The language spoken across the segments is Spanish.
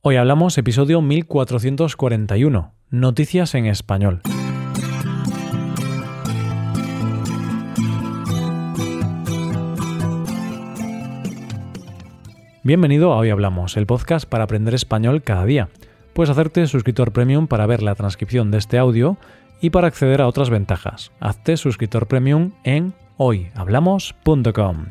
Hoy hablamos episodio 1441, Noticias en Español. Bienvenido a Hoy Hablamos, el podcast para aprender español cada día. Puedes hacerte suscriptor premium para ver la transcripción de este audio y para acceder a otras ventajas. Hazte suscriptor premium en hoyhablamos.com.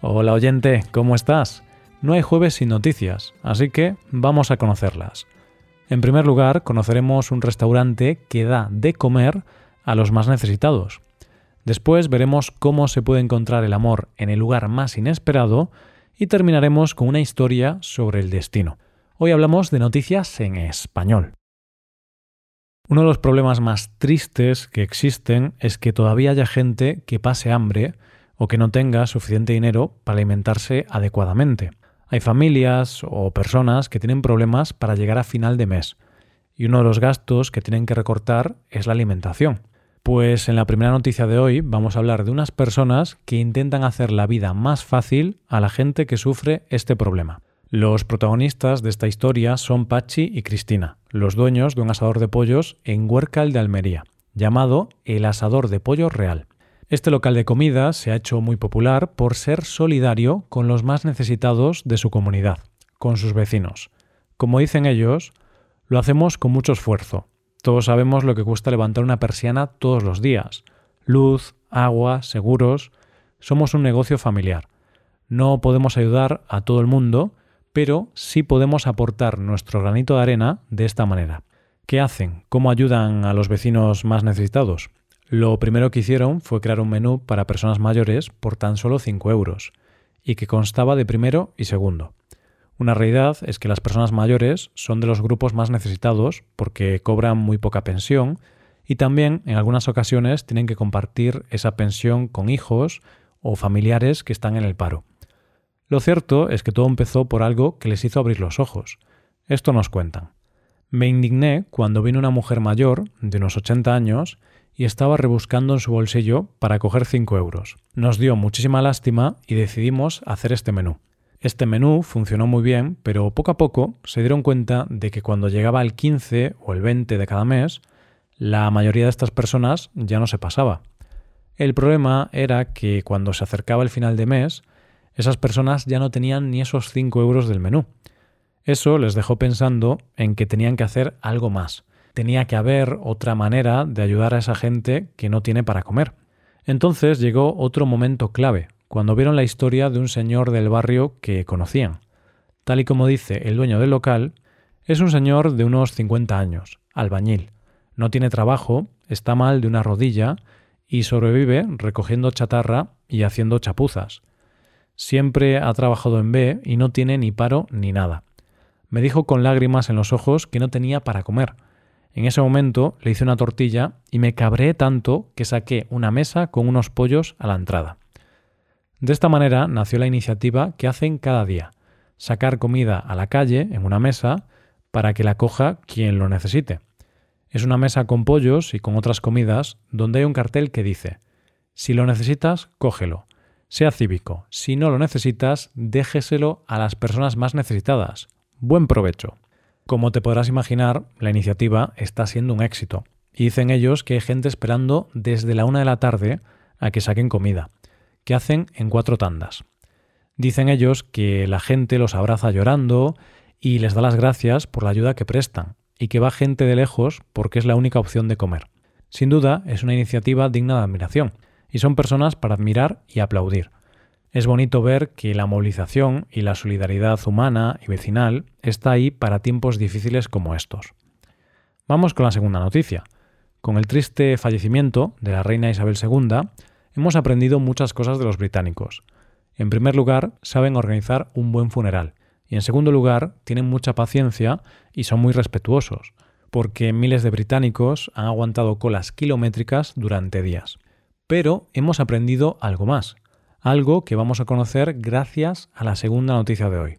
Hola oyente, ¿cómo estás? No hay jueves sin noticias, así que vamos a conocerlas. En primer lugar, conoceremos un restaurante que da de comer a los más necesitados. Después veremos cómo se puede encontrar el amor en el lugar más inesperado y terminaremos con una historia sobre el destino. Hoy hablamos de noticias en español. Uno de los problemas más tristes que existen es que todavía haya gente que pase hambre o que no tenga suficiente dinero para alimentarse adecuadamente. Hay familias o personas que tienen problemas para llegar a final de mes y uno de los gastos que tienen que recortar es la alimentación. Pues en la primera noticia de hoy vamos a hablar de unas personas que intentan hacer la vida más fácil a la gente que sufre este problema. Los protagonistas de esta historia son Pachi y Cristina, los dueños de un asador de pollos en Huércal de Almería, llamado El Asador de Pollo Real. Este local de comida se ha hecho muy popular por ser solidario con los más necesitados de su comunidad, con sus vecinos. Como dicen ellos, lo hacemos con mucho esfuerzo. Todos sabemos lo que cuesta levantar una persiana todos los días. Luz, agua, seguros. Somos un negocio familiar. No podemos ayudar a todo el mundo, pero sí podemos aportar nuestro granito de arena de esta manera. ¿Qué hacen? ¿Cómo ayudan a los vecinos más necesitados? Lo primero que hicieron fue crear un menú para personas mayores por tan solo 5 euros, y que constaba de primero y segundo. Una realidad es que las personas mayores son de los grupos más necesitados porque cobran muy poca pensión y también en algunas ocasiones tienen que compartir esa pensión con hijos o familiares que están en el paro. Lo cierto es que todo empezó por algo que les hizo abrir los ojos. Esto nos cuentan. Me indigné cuando vino una mujer mayor, de unos 80 años, y estaba rebuscando en su bolsillo para coger 5 euros. Nos dio muchísima lástima y decidimos hacer este menú. Este menú funcionó muy bien, pero poco a poco se dieron cuenta de que cuando llegaba el 15 o el 20 de cada mes, la mayoría de estas personas ya no se pasaba. El problema era que cuando se acercaba el final de mes, esas personas ya no tenían ni esos 5 euros del menú. Eso les dejó pensando en que tenían que hacer algo más tenía que haber otra manera de ayudar a esa gente que no tiene para comer. Entonces llegó otro momento clave, cuando vieron la historia de un señor del barrio que conocían. Tal y como dice el dueño del local, es un señor de unos 50 años, albañil. No tiene trabajo, está mal de una rodilla y sobrevive recogiendo chatarra y haciendo chapuzas. Siempre ha trabajado en B y no tiene ni paro ni nada. Me dijo con lágrimas en los ojos que no tenía para comer, en ese momento le hice una tortilla y me cabré tanto que saqué una mesa con unos pollos a la entrada. De esta manera nació la iniciativa que hacen cada día, sacar comida a la calle en una mesa para que la coja quien lo necesite. Es una mesa con pollos y con otras comidas donde hay un cartel que dice Si lo necesitas, cógelo. Sea cívico. Si no lo necesitas, déjeselo a las personas más necesitadas. Buen provecho. Como te podrás imaginar, la iniciativa está siendo un éxito. Y dicen ellos que hay gente esperando desde la una de la tarde a que saquen comida, que hacen en cuatro tandas. Dicen ellos que la gente los abraza llorando y les da las gracias por la ayuda que prestan, y que va gente de lejos porque es la única opción de comer. Sin duda, es una iniciativa digna de admiración, y son personas para admirar y aplaudir. Es bonito ver que la movilización y la solidaridad humana y vecinal está ahí para tiempos difíciles como estos. Vamos con la segunda noticia. Con el triste fallecimiento de la reina Isabel II, hemos aprendido muchas cosas de los británicos. En primer lugar, saben organizar un buen funeral. Y en segundo lugar, tienen mucha paciencia y son muy respetuosos, porque miles de británicos han aguantado colas kilométricas durante días. Pero hemos aprendido algo más algo que vamos a conocer gracias a la segunda noticia de hoy.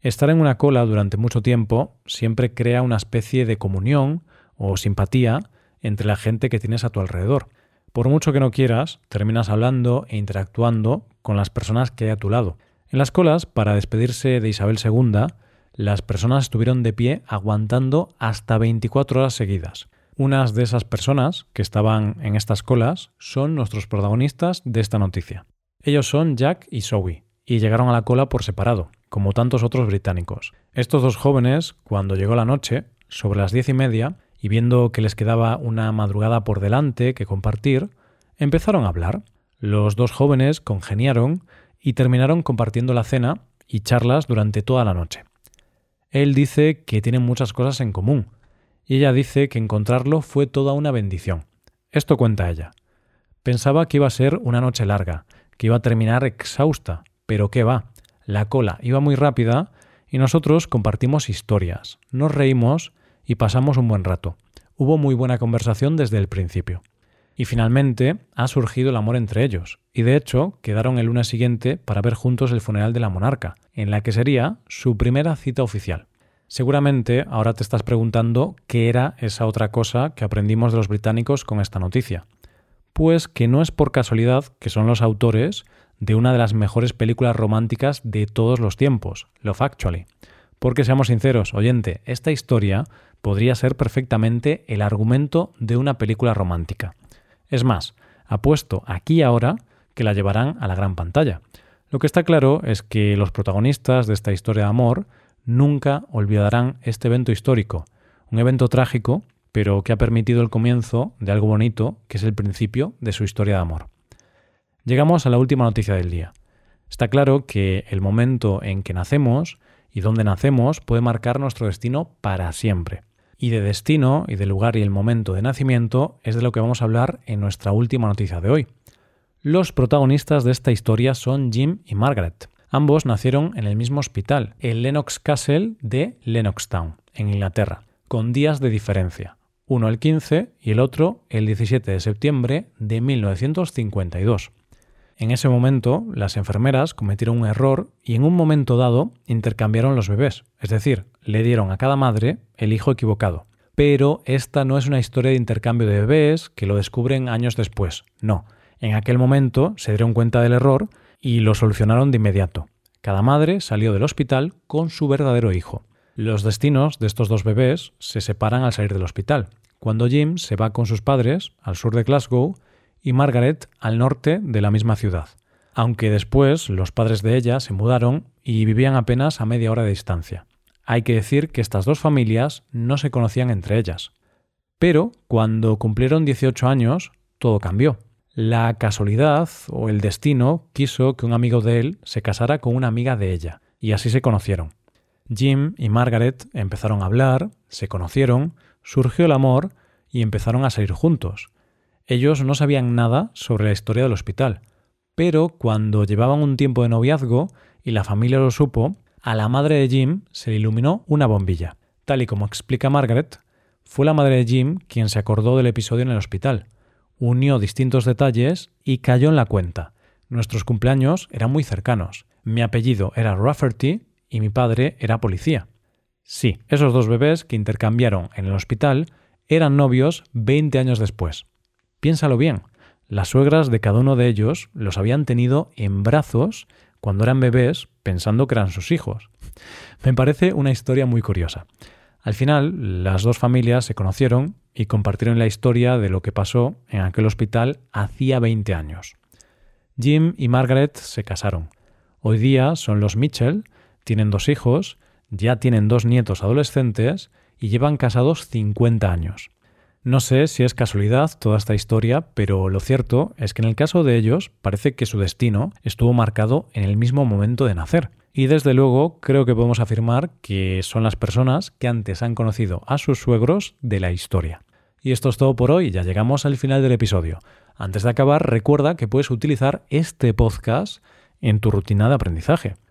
Estar en una cola durante mucho tiempo siempre crea una especie de comunión o simpatía entre la gente que tienes a tu alrededor. Por mucho que no quieras, terminas hablando e interactuando con las personas que hay a tu lado. En las colas, para despedirse de Isabel II, las personas estuvieron de pie aguantando hasta 24 horas seguidas. Unas de esas personas que estaban en estas colas son nuestros protagonistas de esta noticia. Ellos son Jack y Zoe, y llegaron a la cola por separado, como tantos otros británicos. Estos dos jóvenes, cuando llegó la noche, sobre las diez y media, y viendo que les quedaba una madrugada por delante que compartir, empezaron a hablar. Los dos jóvenes congeniaron y terminaron compartiendo la cena y charlas durante toda la noche. Él dice que tienen muchas cosas en común, y ella dice que encontrarlo fue toda una bendición. Esto cuenta ella. Pensaba que iba a ser una noche larga, que iba a terminar exhausta, pero qué va. La cola iba muy rápida y nosotros compartimos historias, nos reímos y pasamos un buen rato. Hubo muy buena conversación desde el principio. Y finalmente ha surgido el amor entre ellos, y de hecho quedaron el lunes siguiente para ver juntos el funeral de la monarca, en la que sería su primera cita oficial. Seguramente ahora te estás preguntando qué era esa otra cosa que aprendimos de los británicos con esta noticia. Pues que no es por casualidad que son los autores de una de las mejores películas románticas de todos los tiempos, Love Actually. Porque seamos sinceros, oyente, esta historia podría ser perfectamente el argumento de una película romántica. Es más, apuesto aquí y ahora que la llevarán a la gran pantalla. Lo que está claro es que los protagonistas de esta historia de amor nunca olvidarán este evento histórico, un evento trágico, pero que ha permitido el comienzo de algo bonito, que es el principio de su historia de amor. Llegamos a la última noticia del día. Está claro que el momento en que nacemos y dónde nacemos puede marcar nuestro destino para siempre. Y de destino y de lugar y el momento de nacimiento es de lo que vamos a hablar en nuestra última noticia de hoy. Los protagonistas de esta historia son Jim y Margaret. Ambos nacieron en el mismo hospital, el Lennox Castle de Lennoxtown, en Inglaterra, con días de diferencia. Uno el 15 y el otro el 17 de septiembre de 1952. En ese momento, las enfermeras cometieron un error y en un momento dado intercambiaron los bebés, es decir, le dieron a cada madre el hijo equivocado. Pero esta no es una historia de intercambio de bebés que lo descubren años después, no. En aquel momento se dieron cuenta del error y lo solucionaron de inmediato. Cada madre salió del hospital con su verdadero hijo. Los destinos de estos dos bebés se separan al salir del hospital. Cuando Jim se va con sus padres al sur de Glasgow, y Margaret al norte de la misma ciudad, aunque después los padres de ella se mudaron y vivían apenas a media hora de distancia. Hay que decir que estas dos familias no se conocían entre ellas. Pero cuando cumplieron 18 años, todo cambió. La casualidad o el destino quiso que un amigo de él se casara con una amiga de ella, y así se conocieron. Jim y Margaret empezaron a hablar, se conocieron, surgió el amor y empezaron a salir juntos. Ellos no sabían nada sobre la historia del hospital, pero cuando llevaban un tiempo de noviazgo y la familia lo supo, a la madre de Jim se le iluminó una bombilla. Tal y como explica Margaret, fue la madre de Jim quien se acordó del episodio en el hospital, unió distintos detalles y cayó en la cuenta. Nuestros cumpleaños eran muy cercanos. Mi apellido era Rafferty y mi padre era policía. Sí, esos dos bebés que intercambiaron en el hospital eran novios 20 años después. Piénsalo bien, las suegras de cada uno de ellos los habían tenido en brazos cuando eran bebés pensando que eran sus hijos. Me parece una historia muy curiosa. Al final, las dos familias se conocieron y compartieron la historia de lo que pasó en aquel hospital hacía 20 años. Jim y Margaret se casaron. Hoy día son los Mitchell, tienen dos hijos, ya tienen dos nietos adolescentes y llevan casados 50 años. No sé si es casualidad toda esta historia, pero lo cierto es que en el caso de ellos parece que su destino estuvo marcado en el mismo momento de nacer. Y desde luego creo que podemos afirmar que son las personas que antes han conocido a sus suegros de la historia. Y esto es todo por hoy, ya llegamos al final del episodio. Antes de acabar, recuerda que puedes utilizar este podcast en tu rutina de aprendizaje,